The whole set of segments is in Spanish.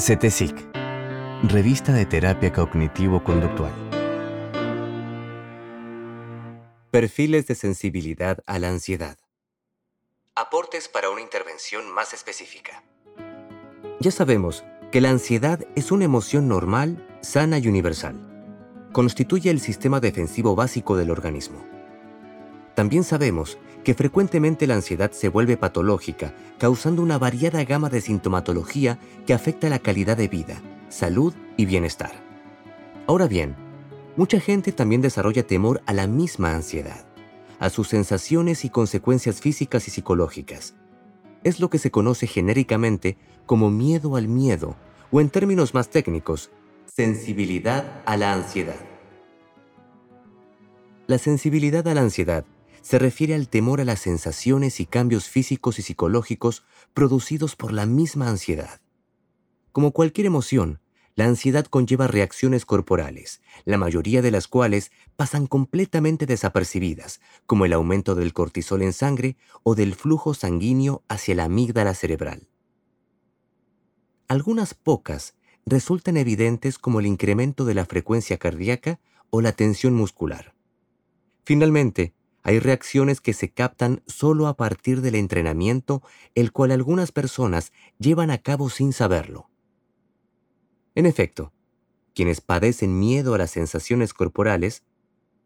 CETESIC, Revista de Terapia Cognitivo-Conductual. Perfiles de sensibilidad a la ansiedad. Aportes para una intervención más específica. Ya sabemos que la ansiedad es una emoción normal, sana y universal. Constituye el sistema defensivo básico del organismo. También sabemos que frecuentemente la ansiedad se vuelve patológica, causando una variada gama de sintomatología que afecta la calidad de vida, salud y bienestar. Ahora bien, mucha gente también desarrolla temor a la misma ansiedad, a sus sensaciones y consecuencias físicas y psicológicas. Es lo que se conoce genéricamente como miedo al miedo, o en términos más técnicos, sensibilidad a la ansiedad. La sensibilidad a la ansiedad se refiere al temor a las sensaciones y cambios físicos y psicológicos producidos por la misma ansiedad. Como cualquier emoción, la ansiedad conlleva reacciones corporales, la mayoría de las cuales pasan completamente desapercibidas, como el aumento del cortisol en sangre o del flujo sanguíneo hacia la amígdala cerebral. Algunas pocas resultan evidentes como el incremento de la frecuencia cardíaca o la tensión muscular. Finalmente, hay reacciones que se captan solo a partir del entrenamiento, el cual algunas personas llevan a cabo sin saberlo. En efecto, quienes padecen miedo a las sensaciones corporales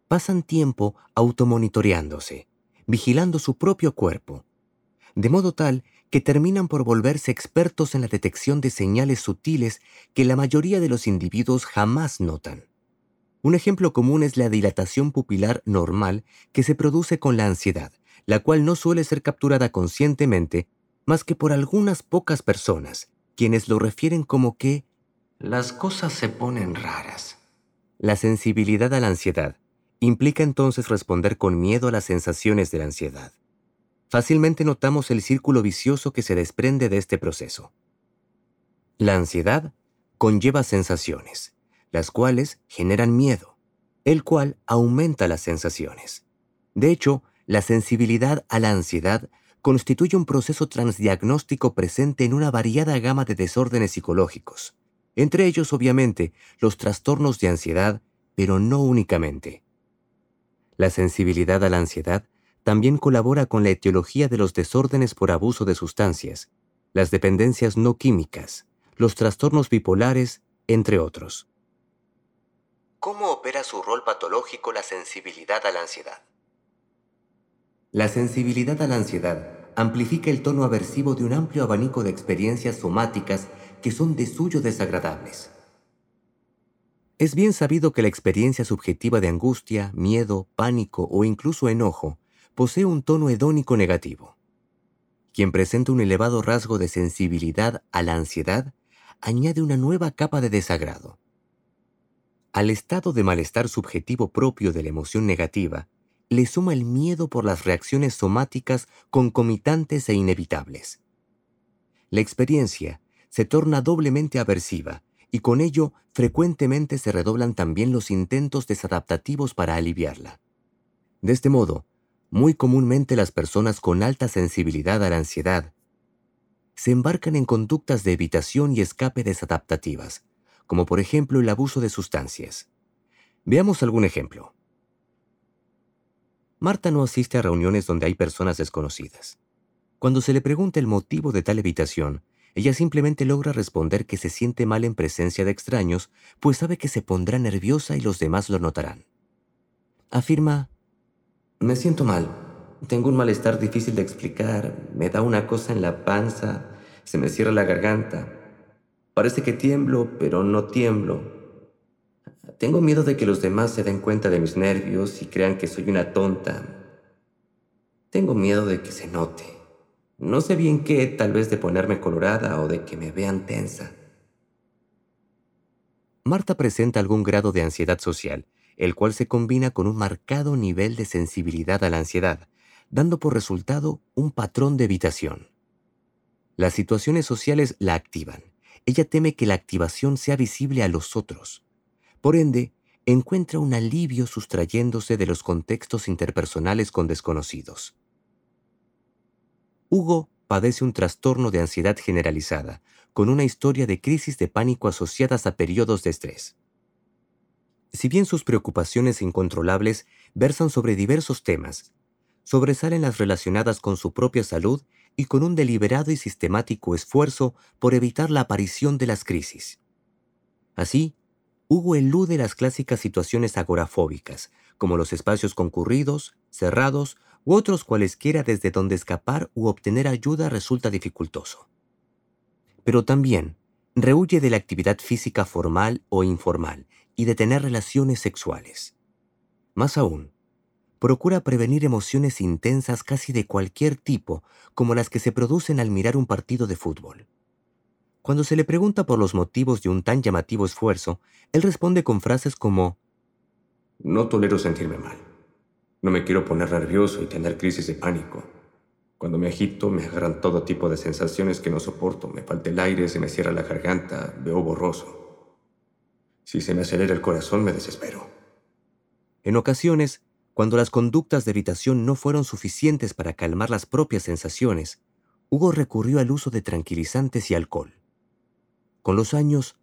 pasan tiempo automonitoreándose, vigilando su propio cuerpo, de modo tal que terminan por volverse expertos en la detección de señales sutiles que la mayoría de los individuos jamás notan. Un ejemplo común es la dilatación pupilar normal que se produce con la ansiedad, la cual no suele ser capturada conscientemente más que por algunas pocas personas, quienes lo refieren como que las cosas se ponen raras. La sensibilidad a la ansiedad implica entonces responder con miedo a las sensaciones de la ansiedad. Fácilmente notamos el círculo vicioso que se desprende de este proceso. La ansiedad conlleva sensaciones las cuales generan miedo, el cual aumenta las sensaciones. De hecho, la sensibilidad a la ansiedad constituye un proceso transdiagnóstico presente en una variada gama de desórdenes psicológicos, entre ellos obviamente los trastornos de ansiedad, pero no únicamente. La sensibilidad a la ansiedad también colabora con la etiología de los desórdenes por abuso de sustancias, las dependencias no químicas, los trastornos bipolares, entre otros. ¿Cómo opera su rol patológico la sensibilidad a la ansiedad? La sensibilidad a la ansiedad amplifica el tono aversivo de un amplio abanico de experiencias somáticas que son de suyo desagradables. Es bien sabido que la experiencia subjetiva de angustia, miedo, pánico o incluso enojo posee un tono hedónico negativo. Quien presenta un elevado rasgo de sensibilidad a la ansiedad añade una nueva capa de desagrado al estado de malestar subjetivo propio de la emoción negativa, le suma el miedo por las reacciones somáticas concomitantes e inevitables. La experiencia se torna doblemente aversiva y con ello frecuentemente se redoblan también los intentos desadaptativos para aliviarla. De este modo, muy comúnmente las personas con alta sensibilidad a la ansiedad se embarcan en conductas de evitación y escape desadaptativas, como por ejemplo el abuso de sustancias. Veamos algún ejemplo. Marta no asiste a reuniones donde hay personas desconocidas. Cuando se le pregunta el motivo de tal evitación, ella simplemente logra responder que se siente mal en presencia de extraños, pues sabe que se pondrá nerviosa y los demás lo notarán. Afirma, Me siento mal, tengo un malestar difícil de explicar, me da una cosa en la panza, se me cierra la garganta, Parece que tiemblo, pero no tiemblo. Tengo miedo de que los demás se den cuenta de mis nervios y crean que soy una tonta. Tengo miedo de que se note. No sé bien qué, tal vez de ponerme colorada o de que me vean tensa. Marta presenta algún grado de ansiedad social, el cual se combina con un marcado nivel de sensibilidad a la ansiedad, dando por resultado un patrón de evitación. Las situaciones sociales la activan ella teme que la activación sea visible a los otros. Por ende, encuentra un alivio sustrayéndose de los contextos interpersonales con desconocidos. Hugo padece un trastorno de ansiedad generalizada, con una historia de crisis de pánico asociadas a periodos de estrés. Si bien sus preocupaciones incontrolables versan sobre diversos temas, sobresalen las relacionadas con su propia salud y con un deliberado y sistemático esfuerzo por evitar la aparición de las crisis. Así, Hugo elude las clásicas situaciones agorafóbicas, como los espacios concurridos, cerrados u otros cualesquiera desde donde escapar u obtener ayuda resulta dificultoso. Pero también rehuye de la actividad física formal o informal y de tener relaciones sexuales. Más aún, procura prevenir emociones intensas casi de cualquier tipo, como las que se producen al mirar un partido de fútbol. Cuando se le pregunta por los motivos de un tan llamativo esfuerzo, él responde con frases como No tolero sentirme mal. No me quiero poner nervioso y tener crisis de pánico. Cuando me agito me agarran todo tipo de sensaciones que no soporto. Me falta el aire, se me cierra la garganta, veo borroso. Si se me acelera el corazón me desespero. En ocasiones, cuando las conductas de evitación no fueron suficientes para calmar las propias sensaciones, Hugo recurrió al uso de tranquilizantes y alcohol. Con los años,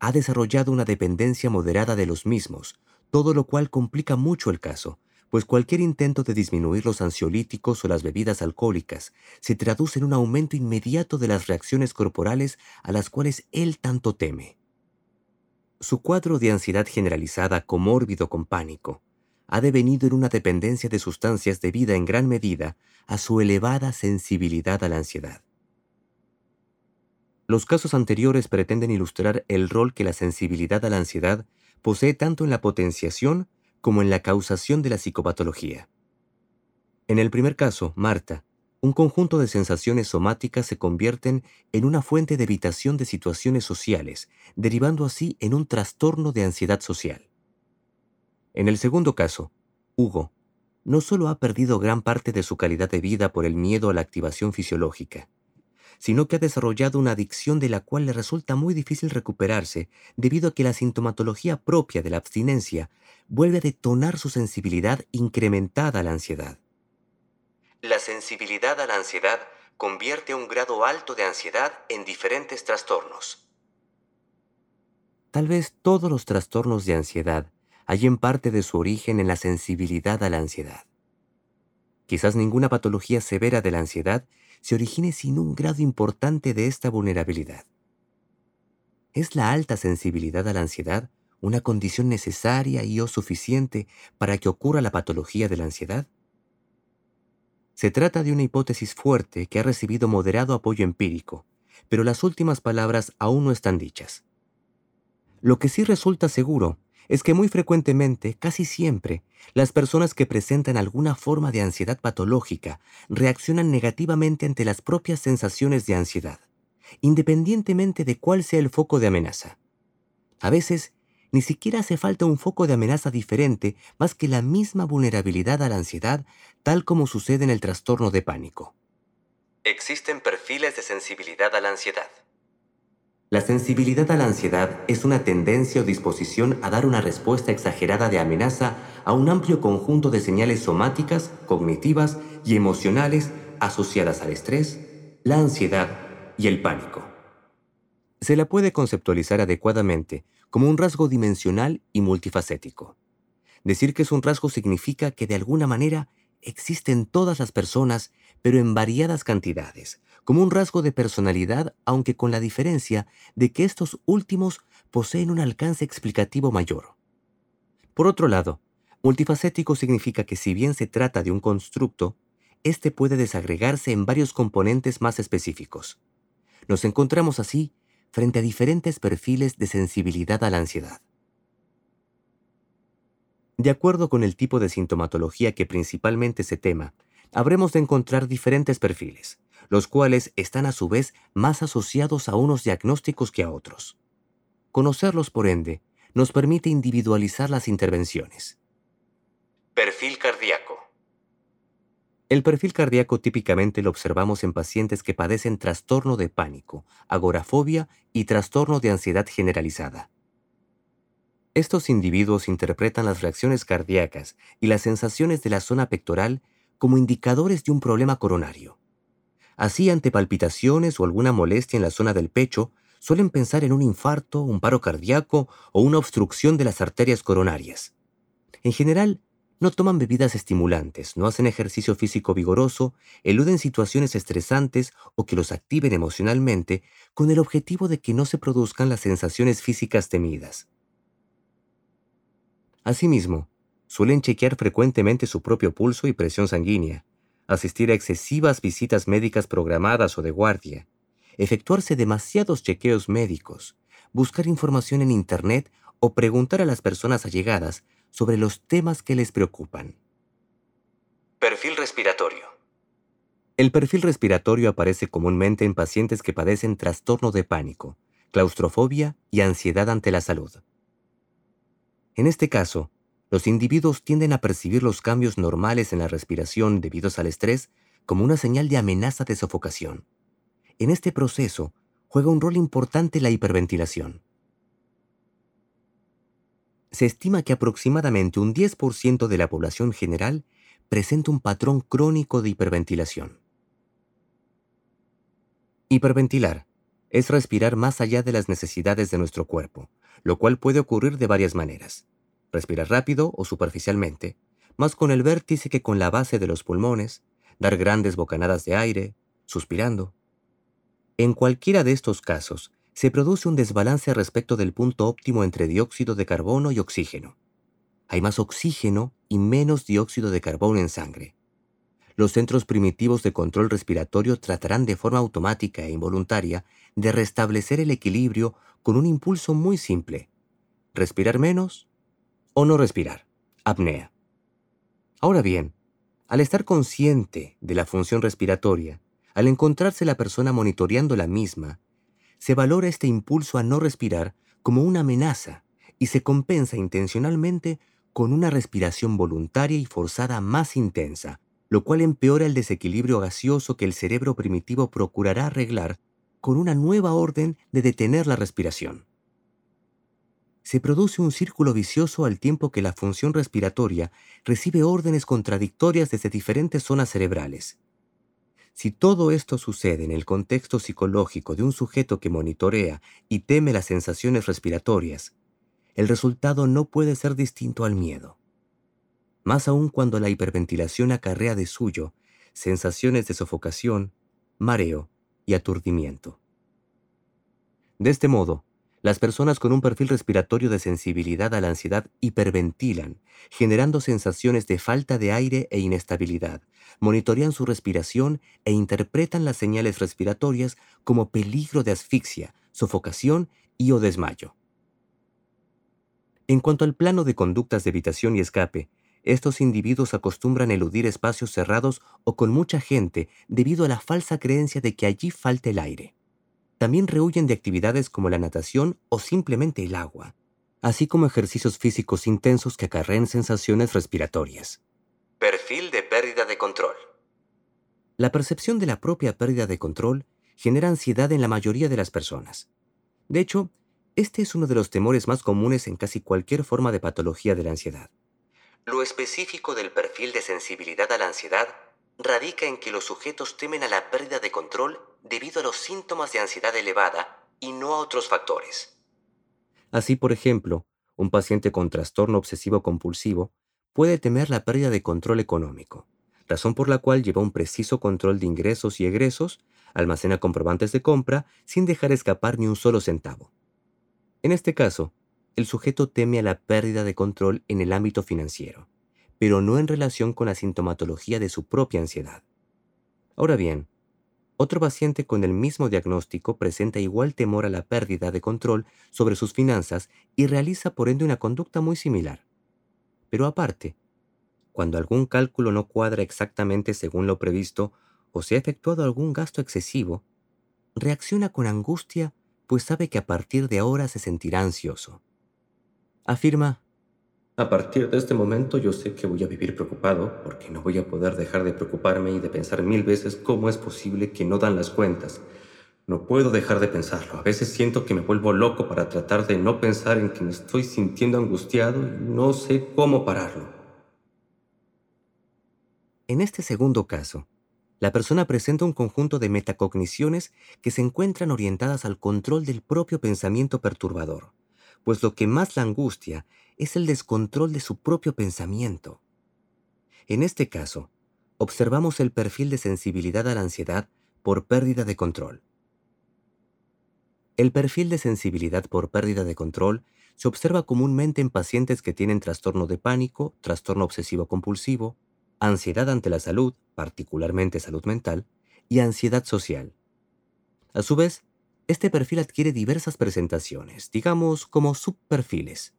ha desarrollado una dependencia moderada de los mismos, todo lo cual complica mucho el caso, pues cualquier intento de disminuir los ansiolíticos o las bebidas alcohólicas se traduce en un aumento inmediato de las reacciones corporales a las cuales él tanto teme. Su cuadro de ansiedad generalizada comórbido con pánico ha devenido en una dependencia de sustancias debida en gran medida a su elevada sensibilidad a la ansiedad. Los casos anteriores pretenden ilustrar el rol que la sensibilidad a la ansiedad posee tanto en la potenciación como en la causación de la psicopatología. En el primer caso, Marta, un conjunto de sensaciones somáticas se convierten en una fuente de evitación de situaciones sociales, derivando así en un trastorno de ansiedad social. En el segundo caso, Hugo no solo ha perdido gran parte de su calidad de vida por el miedo a la activación fisiológica, sino que ha desarrollado una adicción de la cual le resulta muy difícil recuperarse debido a que la sintomatología propia de la abstinencia vuelve a detonar su sensibilidad incrementada a la ansiedad. La sensibilidad a la ansiedad convierte un grado alto de ansiedad en diferentes trastornos. Tal vez todos los trastornos de ansiedad hallen parte de su origen en la sensibilidad a la ansiedad. Quizás ninguna patología severa de la ansiedad se origine sin un grado importante de esta vulnerabilidad. ¿Es la alta sensibilidad a la ansiedad una condición necesaria y o suficiente para que ocurra la patología de la ansiedad? Se trata de una hipótesis fuerte que ha recibido moderado apoyo empírico, pero las últimas palabras aún no están dichas. Lo que sí resulta seguro es que muy frecuentemente, casi siempre, las personas que presentan alguna forma de ansiedad patológica reaccionan negativamente ante las propias sensaciones de ansiedad, independientemente de cuál sea el foco de amenaza. A veces, ni siquiera hace falta un foco de amenaza diferente más que la misma vulnerabilidad a la ansiedad, tal como sucede en el trastorno de pánico. Existen perfiles de sensibilidad a la ansiedad. La sensibilidad a la ansiedad es una tendencia o disposición a dar una respuesta exagerada de amenaza a un amplio conjunto de señales somáticas, cognitivas y emocionales asociadas al estrés, la ansiedad y el pánico. Se la puede conceptualizar adecuadamente como un rasgo dimensional y multifacético. Decir que es un rasgo significa que de alguna manera existen todas las personas, pero en variadas cantidades, como un rasgo de personalidad, aunque con la diferencia de que estos últimos poseen un alcance explicativo mayor. Por otro lado, multifacético significa que si bien se trata de un constructo, éste puede desagregarse en varios componentes más específicos. Nos encontramos así frente a diferentes perfiles de sensibilidad a la ansiedad. De acuerdo con el tipo de sintomatología que principalmente se tema, habremos de encontrar diferentes perfiles los cuales están a su vez más asociados a unos diagnósticos que a otros. Conocerlos, por ende, nos permite individualizar las intervenciones. Perfil cardíaco. El perfil cardíaco típicamente lo observamos en pacientes que padecen trastorno de pánico, agorafobia y trastorno de ansiedad generalizada. Estos individuos interpretan las reacciones cardíacas y las sensaciones de la zona pectoral como indicadores de un problema coronario Así, ante palpitaciones o alguna molestia en la zona del pecho, suelen pensar en un infarto, un paro cardíaco o una obstrucción de las arterias coronarias. En general, no toman bebidas estimulantes, no hacen ejercicio físico vigoroso, eluden situaciones estresantes o que los activen emocionalmente con el objetivo de que no se produzcan las sensaciones físicas temidas. Asimismo, suelen chequear frecuentemente su propio pulso y presión sanguínea, asistir a excesivas visitas médicas programadas o de guardia, efectuarse demasiados chequeos médicos, buscar información en Internet o preguntar a las personas allegadas sobre los temas que les preocupan. Perfil respiratorio. El perfil respiratorio aparece comúnmente en pacientes que padecen trastorno de pánico, claustrofobia y ansiedad ante la salud. En este caso, los individuos tienden a percibir los cambios normales en la respiración debidos al estrés como una señal de amenaza de sofocación. En este proceso juega un rol importante la hiperventilación se estima que aproximadamente un 10% de la población general presenta un patrón crónico de hiperventilación. Hiperventilar es respirar más allá de las necesidades de nuestro cuerpo, lo cual puede ocurrir de varias maneras. Respirar rápido o superficialmente, más con el vértice que con la base de los pulmones, dar grandes bocanadas de aire, suspirando. En cualquiera de estos casos, se produce un desbalance respecto del punto óptimo entre dióxido de carbono y oxígeno. Hay más oxígeno y menos dióxido de carbono en sangre. Los centros primitivos de control respiratorio tratarán de forma automática e involuntaria de restablecer el equilibrio con un impulso muy simple. Respirar menos o no respirar. Apnea. Ahora bien, al estar consciente de la función respiratoria, al encontrarse la persona monitoreando la misma, se valora este impulso a no respirar como una amenaza y se compensa intencionalmente con una respiración voluntaria y forzada más intensa, lo cual empeora el desequilibrio gaseoso que el cerebro primitivo procurará arreglar con una nueva orden de detener la respiración. Se produce un círculo vicioso al tiempo que la función respiratoria recibe órdenes contradictorias desde diferentes zonas cerebrales. Si todo esto sucede en el contexto psicológico de un sujeto que monitorea y teme las sensaciones respiratorias, el resultado no puede ser distinto al miedo. Más aún cuando la hiperventilación acarrea de suyo sensaciones de sofocación, mareo y aturdimiento. De este modo, las personas con un perfil respiratorio de sensibilidad a la ansiedad hiperventilan, generando sensaciones de falta de aire e inestabilidad, monitorean su respiración e interpretan las señales respiratorias como peligro de asfixia, sofocación y o desmayo. En cuanto al plano de conductas de evitación y escape, estos individuos acostumbran eludir espacios cerrados o con mucha gente debido a la falsa creencia de que allí falta el aire también rehuyen de actividades como la natación o simplemente el agua, así como ejercicios físicos intensos que acarreen sensaciones respiratorias. Perfil de pérdida de control. La percepción de la propia pérdida de control genera ansiedad en la mayoría de las personas. De hecho, este es uno de los temores más comunes en casi cualquier forma de patología de la ansiedad. Lo específico del perfil de sensibilidad a la ansiedad radica en que los sujetos temen a la pérdida de control debido a los síntomas de ansiedad elevada y no a otros factores. Así, por ejemplo, un paciente con trastorno obsesivo compulsivo puede temer la pérdida de control económico, razón por la cual lleva un preciso control de ingresos y egresos, almacena comprobantes de compra sin dejar escapar ni un solo centavo. En este caso, el sujeto teme a la pérdida de control en el ámbito financiero pero no en relación con la sintomatología de su propia ansiedad. Ahora bien, otro paciente con el mismo diagnóstico presenta igual temor a la pérdida de control sobre sus finanzas y realiza por ende una conducta muy similar. Pero aparte, cuando algún cálculo no cuadra exactamente según lo previsto o se ha efectuado algún gasto excesivo, reacciona con angustia pues sabe que a partir de ahora se sentirá ansioso. Afirma, a partir de este momento yo sé que voy a vivir preocupado porque no voy a poder dejar de preocuparme y de pensar mil veces cómo es posible que no dan las cuentas. No puedo dejar de pensarlo. A veces siento que me vuelvo loco para tratar de no pensar en que me estoy sintiendo angustiado y no sé cómo pararlo. En este segundo caso, la persona presenta un conjunto de metacogniciones que se encuentran orientadas al control del propio pensamiento perturbador, pues lo que más la angustia es el descontrol de su propio pensamiento. En este caso, observamos el perfil de sensibilidad a la ansiedad por pérdida de control. El perfil de sensibilidad por pérdida de control se observa comúnmente en pacientes que tienen trastorno de pánico, trastorno obsesivo compulsivo, ansiedad ante la salud, particularmente salud mental, y ansiedad social. A su vez, este perfil adquiere diversas presentaciones, digamos como subperfiles.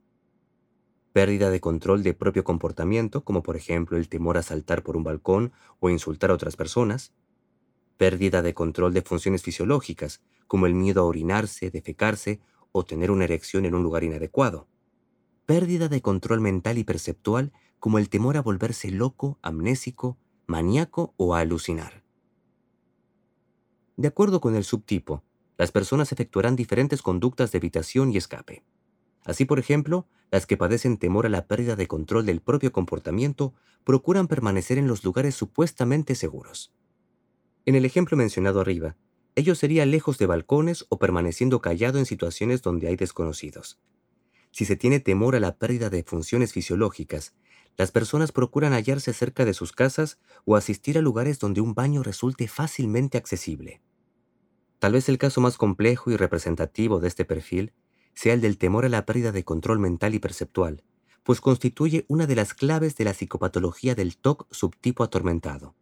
Pérdida de control de propio comportamiento, como por ejemplo el temor a saltar por un balcón o insultar a otras personas. Pérdida de control de funciones fisiológicas, como el miedo a orinarse, defecarse o tener una erección en un lugar inadecuado. Pérdida de control mental y perceptual, como el temor a volverse loco, amnésico, maníaco o a alucinar. De acuerdo con el subtipo, las personas efectuarán diferentes conductas de evitación y escape. Así, por ejemplo, las que padecen temor a la pérdida de control del propio comportamiento procuran permanecer en los lugares supuestamente seguros. En el ejemplo mencionado arriba, ello sería lejos de balcones o permaneciendo callado en situaciones donde hay desconocidos. Si se tiene temor a la pérdida de funciones fisiológicas, las personas procuran hallarse cerca de sus casas o asistir a lugares donde un baño resulte fácilmente accesible. Tal vez el caso más complejo y representativo de este perfil sea el del temor a la pérdida de control mental y perceptual, pues constituye una de las claves de la psicopatología del TOC subtipo atormentado.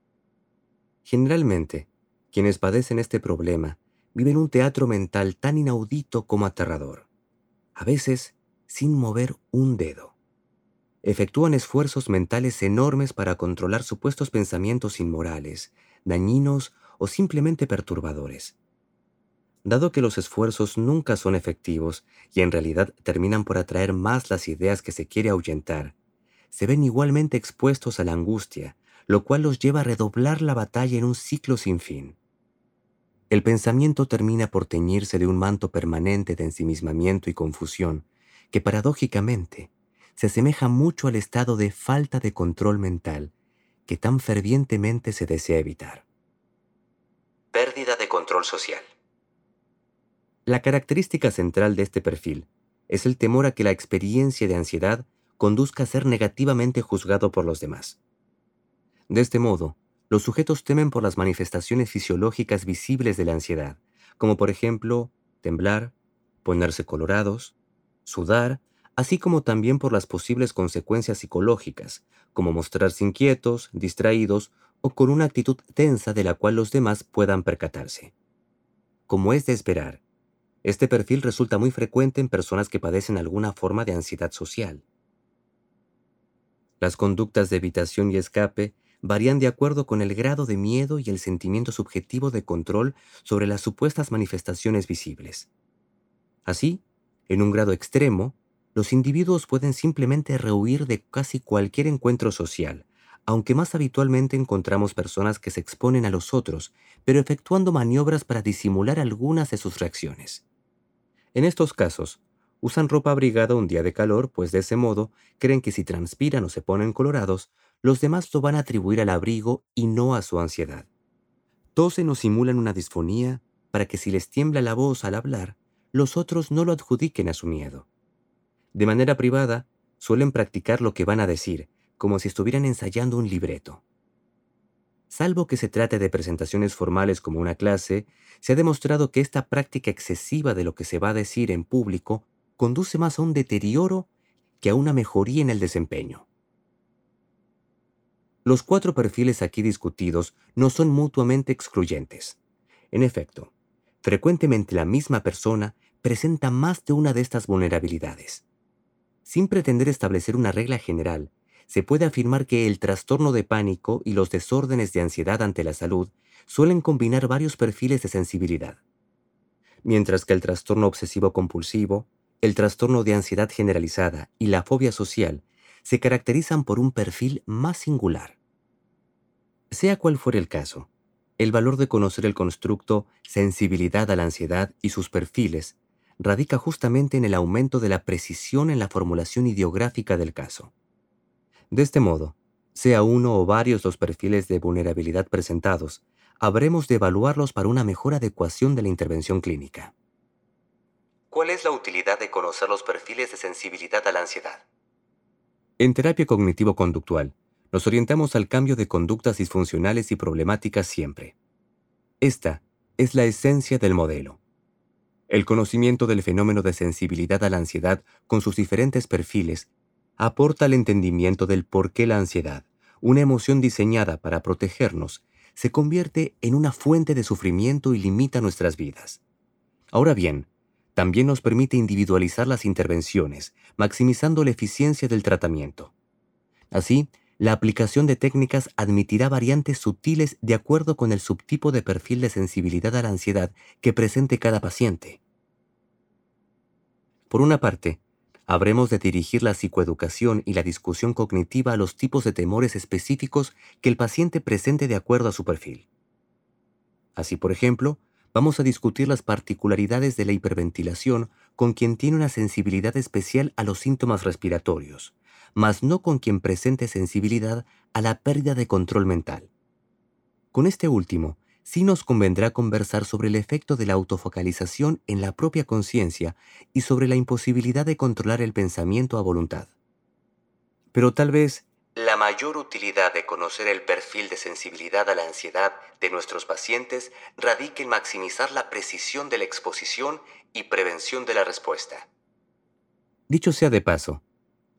Generalmente, quienes padecen este problema viven un teatro mental tan inaudito como aterrador, a veces sin mover un dedo efectúan esfuerzos mentales enormes para controlar supuestos pensamientos inmorales, dañinos o simplemente perturbadores. Dado que los esfuerzos nunca son efectivos y en realidad terminan por atraer más las ideas que se quiere ahuyentar, se ven igualmente expuestos a la angustia, lo cual los lleva a redoblar la batalla en un ciclo sin fin. El pensamiento termina por teñirse de un manto permanente de ensimismamiento y confusión, que paradójicamente se asemeja mucho al estado de falta de control mental que tan fervientemente se desea evitar. Pérdida de control social. La característica central de este perfil es el temor a que la experiencia de ansiedad conduzca a ser negativamente juzgado por los demás. De este modo, los sujetos temen por las manifestaciones fisiológicas visibles de la ansiedad, como por ejemplo temblar, ponerse colorados, sudar así como también por las posibles consecuencias psicológicas, como mostrarse inquietos, distraídos o con una actitud tensa de la cual los demás puedan percatarse. Como es de esperar, este perfil resulta muy frecuente en personas que padecen alguna forma de ansiedad social. Las conductas de evitación y escape varían de acuerdo con el grado de miedo y el sentimiento subjetivo de control sobre las supuestas manifestaciones visibles. Así, en un grado extremo, los individuos pueden simplemente rehuir de casi cualquier encuentro social, aunque más habitualmente encontramos personas que se exponen a los otros, pero efectuando maniobras para disimular algunas de sus reacciones. En estos casos, usan ropa abrigada un día de calor, pues de ese modo creen que si transpiran o se ponen colorados, los demás lo van a atribuir al abrigo y no a su ansiedad. Tosen o simulan una disfonía para que si les tiembla la voz al hablar, los otros no lo adjudiquen a su miedo. De manera privada, suelen practicar lo que van a decir, como si estuvieran ensayando un libreto. Salvo que se trate de presentaciones formales como una clase, se ha demostrado que esta práctica excesiva de lo que se va a decir en público conduce más a un deterioro que a una mejoría en el desempeño. Los cuatro perfiles aquí discutidos no son mutuamente excluyentes. En efecto, frecuentemente la misma persona presenta más de una de estas vulnerabilidades. Sin pretender establecer una regla general, se puede afirmar que el trastorno de pánico y los desórdenes de ansiedad ante la salud suelen combinar varios perfiles de sensibilidad. Mientras que el trastorno obsesivo compulsivo, el trastorno de ansiedad generalizada y la fobia social se caracterizan por un perfil más singular. Sea cual fuera el caso, el valor de conocer el constructo sensibilidad a la ansiedad y sus perfiles radica justamente en el aumento de la precisión en la formulación ideográfica del caso. De este modo, Sea uno o varios los perfiles de vulnerabilidad presentados, habremos de evaluarlos para una mejor adecuación de la intervención clínica. ¿Cuál es la utilidad de conocer los perfiles de sensibilidad a la ansiedad? En terapia cognitivo-conductual, nos orientamos al cambio de conductas disfuncionales y problemáticas siempre. Esta es la esencia del modelo. El conocimiento del fenómeno de sensibilidad a la ansiedad con sus diferentes perfiles aporta al entendimiento del por qué la ansiedad, una emoción diseñada para protegernos, se convierte en una fuente de sufrimiento y limita nuestras vidas. Ahora bien, también nos permite individualizar las intervenciones, maximizando la eficiencia del tratamiento. Así, la aplicación de técnicas admitirá variantes sutiles de acuerdo con el subtipo de perfil de sensibilidad a la ansiedad que presente cada paciente. Por una parte, habremos de dirigir la psicoeducación y la discusión cognitiva a los tipos de temores específicos que el paciente presente de acuerdo a su perfil. Así, por ejemplo, vamos a discutir las particularidades de la hiperventilación con quien tiene una sensibilidad especial a los síntomas respiratorios, mas no con quien presente sensibilidad a la pérdida de control mental. Con este último, sí nos convendrá conversar sobre el efecto de la autofocalización en la propia conciencia y sobre la imposibilidad de controlar el pensamiento a voluntad. Pero tal vez la mayor utilidad de conocer el perfil de sensibilidad a la ansiedad de nuestros pacientes radica en maximizar la precisión de la exposición y prevención de la respuesta. Dicho sea de paso,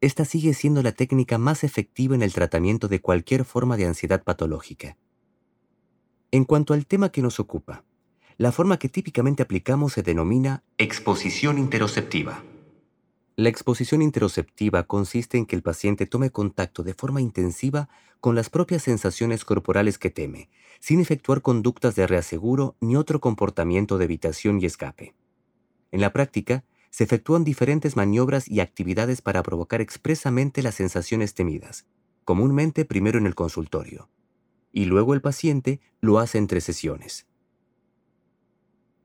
esta sigue siendo la técnica más efectiva en el tratamiento de cualquier forma de ansiedad patológica. En cuanto al tema que nos ocupa, la forma que típicamente aplicamos se denomina exposición interoceptiva. La exposición interoceptiva consiste en que el paciente tome contacto de forma intensiva con las propias sensaciones corporales que teme, sin efectuar conductas de reaseguro ni otro comportamiento de evitación y escape. En la práctica, se efectúan diferentes maniobras y actividades para provocar expresamente las sensaciones temidas, comúnmente primero en el consultorio, y luego el paciente lo hace entre sesiones.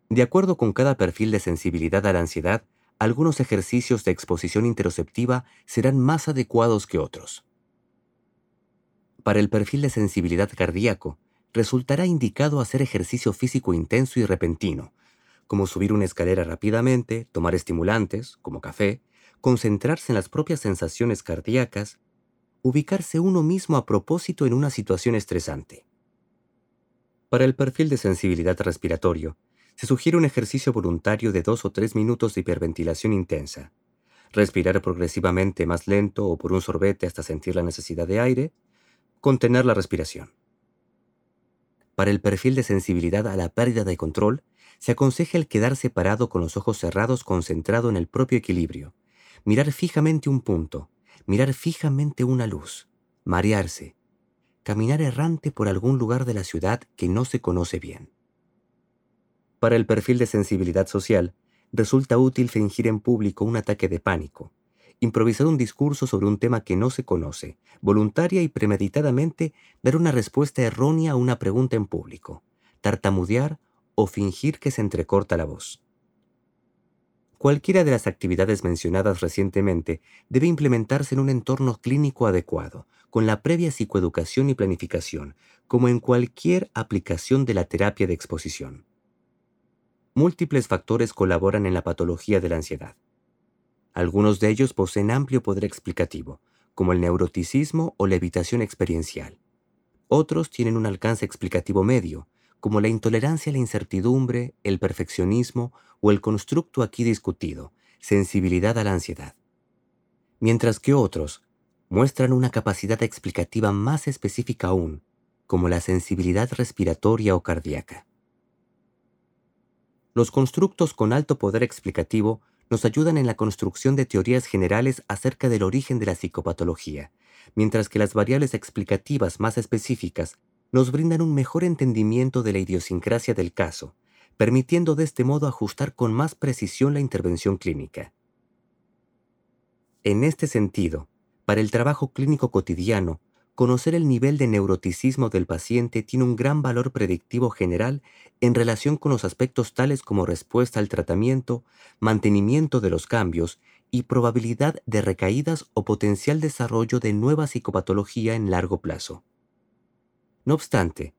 De acuerdo con cada perfil de sensibilidad a la ansiedad, algunos ejercicios de exposición interoceptiva serán más adecuados que otros. Para el perfil de sensibilidad cardíaco, resultará indicado hacer ejercicio físico intenso y repentino, como subir una escalera rápidamente, tomar estimulantes, como café, concentrarse en las propias sensaciones cardíacas, ubicarse uno mismo a propósito en una situación estresante. Para el perfil de sensibilidad respiratorio, se sugiere un ejercicio voluntario de dos o tres minutos de hiperventilación intensa. Respirar progresivamente más lento o por un sorbete hasta sentir la necesidad de aire. Contener la respiración. Para el perfil de sensibilidad a la pérdida de control, se aconseja el quedarse parado con los ojos cerrados concentrado en el propio equilibrio, mirar fijamente un punto, mirar fijamente una luz, marearse, caminar errante por algún lugar de la ciudad que no se conoce bien. Para el perfil de sensibilidad social, resulta útil fingir en público un ataque de pánico, improvisar un discurso sobre un tema que no se conoce, voluntaria y premeditadamente dar una respuesta errónea a una pregunta en público, tartamudear o fingir que se entrecorta la voz. Cualquiera de las actividades mencionadas recientemente debe implementarse en un entorno clínico adecuado, con la previa psicoeducación y planificación, como en cualquier aplicación de la terapia de exposición. Múltiples factores colaboran en la patología de la ansiedad. Algunos de ellos poseen amplio poder explicativo, como el neuroticismo o la evitación experiencial. Otros tienen un alcance explicativo medio, como la intolerancia a la incertidumbre, el perfeccionismo o el constructo aquí discutido, sensibilidad a la ansiedad. Mientras que otros muestran una capacidad explicativa más específica aún, como la sensibilidad respiratoria o cardíaca. Los constructos con alto poder explicativo nos ayudan en la construcción de teorías generales acerca del origen de la psicopatología, mientras que las variables explicativas más específicas nos brindan un mejor entendimiento de la idiosincrasia del caso, permitiendo de este modo ajustar con más precisión la intervención clínica. En este sentido, para el trabajo clínico cotidiano, conocer el nivel de neuroticismo del paciente tiene un gran valor predictivo general en relación con los aspectos tales como respuesta al tratamiento, mantenimiento de los cambios y probabilidad de recaídas o potencial desarrollo de nueva psicopatología en largo plazo. No obstante,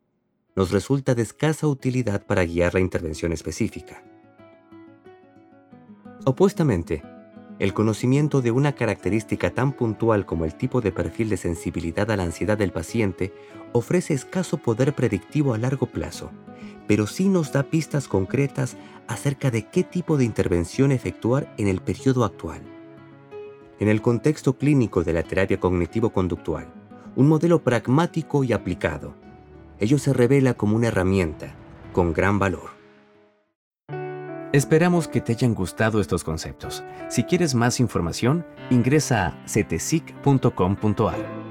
nos resulta de escasa utilidad para guiar la intervención específica. Opuestamente, el conocimiento de una característica tan puntual como el tipo de perfil de sensibilidad a la ansiedad del paciente ofrece escaso poder predictivo a largo plazo, pero sí nos da pistas concretas acerca de qué tipo de intervención efectuar en el periodo actual. En el contexto clínico de la terapia cognitivo-conductual, un modelo pragmático y aplicado, ello se revela como una herramienta con gran valor. Esperamos que te hayan gustado estos conceptos. Si quieres más información, ingresa a cetesic.com.ar.